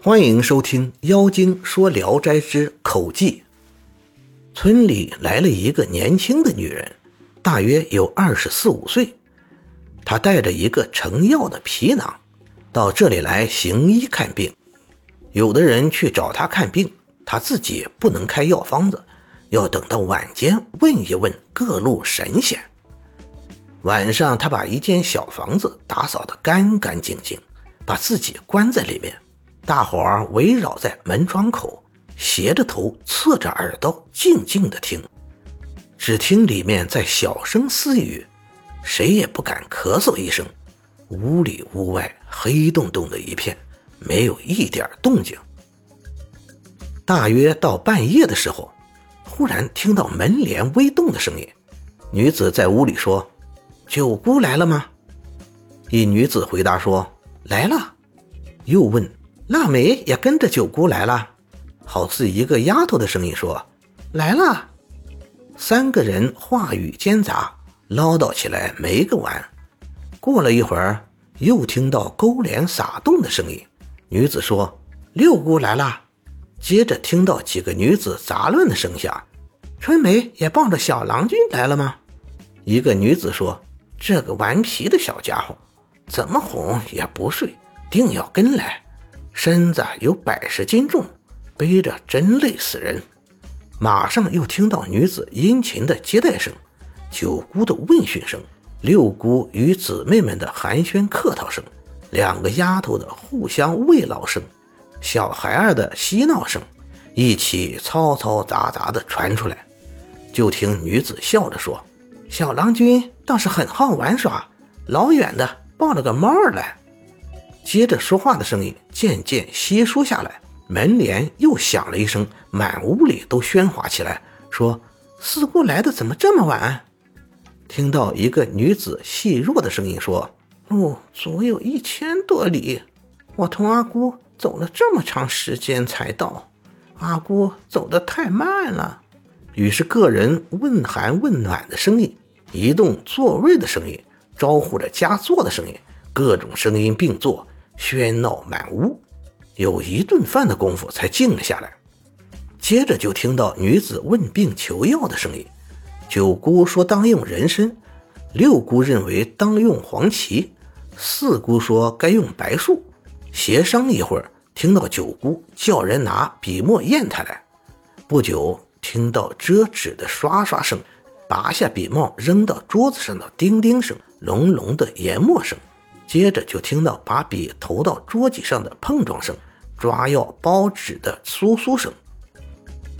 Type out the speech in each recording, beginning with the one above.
欢迎收听《妖精说聊斋之口技》。村里来了一个年轻的女人，大约有二十四五岁。她带着一个盛药的皮囊，到这里来行医看病。有的人去找她看病，她自己不能开药方子，要等到晚间问一问各路神仙。晚上，她把一间小房子打扫得干干净净，把自己关在里面。大伙儿围绕在门窗口，斜着头，侧着耳朵，静静地听。只听里面在小声私语，谁也不敢咳嗽一声。屋里屋外黑洞洞的一片，没有一点动静。大约到半夜的时候，忽然听到门帘微动的声音。女子在屋里说：“九姑来了吗？”一女子回答说：“来了。”又问。腊梅也跟着九姑来了，好似一个丫头的声音说：“来了。”三个人话语间杂，唠叨起来没个完。过了一会儿，又听到勾帘撒动的声音。女子说：“六姑来了。”接着听到几个女子杂乱的声响。春梅也抱着小郎君来了吗？一个女子说：“这个顽皮的小家伙，怎么哄也不睡，定要跟来。”身子有百十斤重，背着真累死人。马上又听到女子殷勤的接待声，九姑的问讯声，六姑与姊妹们的寒暄客套声，两个丫头的互相慰劳声，小孩儿的嬉闹声，一起嘈嘈杂杂的传出来。就听女子笑着说：“小郎君倒是很好玩耍，老远的抱了个猫儿来。”接着说话的声音渐渐稀疏下来，门帘又响了一声，满屋里都喧哗起来。说：“四姑来的怎么这么晚？”听到一个女子细弱的声音说：“路足有一千多里，我同阿姑走了这么长时间才到，阿姑走得太慢了。”于是个人问寒问暖的声音，移动座位的声音，招呼着加座的声音，各种声音并作。喧闹满屋，有一顿饭的功夫才静了下来。接着就听到女子问病求药的声音。九姑说当用人参，六姑认为当用黄芪，四姑说该用白术。协商一会儿，听到九姑叫人拿笔墨砚台来。不久，听到折纸的刷刷声，拔下笔帽扔到桌子上的叮叮声，隆隆的研墨声。接着就听到把笔投到桌几上的碰撞声，抓药包纸的酥酥声。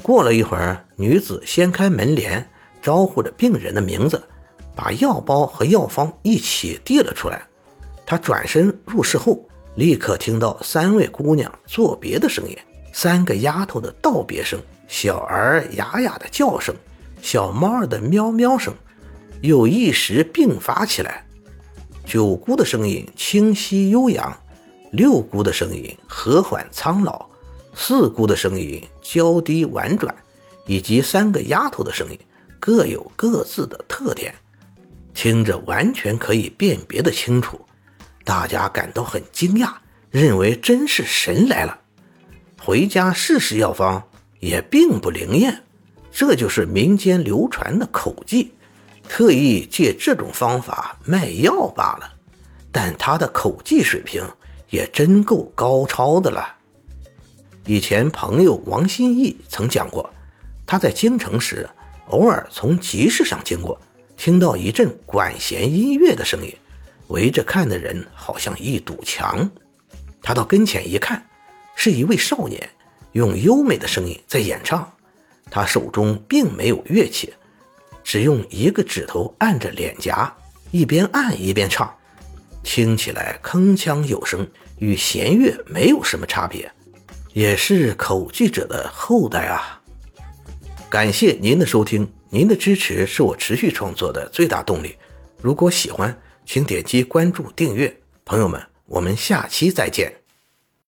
过了一会儿，女子掀开门帘，招呼着病人的名字，把药包和药方一起递了出来。她转身入室后，立刻听到三位姑娘作别的声音，三个丫头的道别声，小儿哑哑的叫声，小猫儿的喵喵声，又一时并发起来。九姑的声音清晰悠扬，六姑的声音和缓苍老，四姑的声音娇低婉转，以及三个丫头的声音各有各自的特点，听着完全可以辨别的清楚。大家感到很惊讶，认为真是神来了。回家试试药方，也并不灵验。这就是民间流传的口技。特意借这种方法卖药罢了，但他的口技水平也真够高超的了。以前朋友王新义曾讲过，他在京城时，偶尔从集市上经过，听到一阵管弦音乐的声音，围着看的人好像一堵墙。他到跟前一看，是一位少年用优美的声音在演唱，他手中并没有乐器。只用一个指头按着脸颊，一边按一边唱，听起来铿锵有声，与弦乐没有什么差别，也是口技者的后代啊！感谢您的收听，您的支持是我持续创作的最大动力。如果喜欢，请点击关注订阅。朋友们，我们下期再见。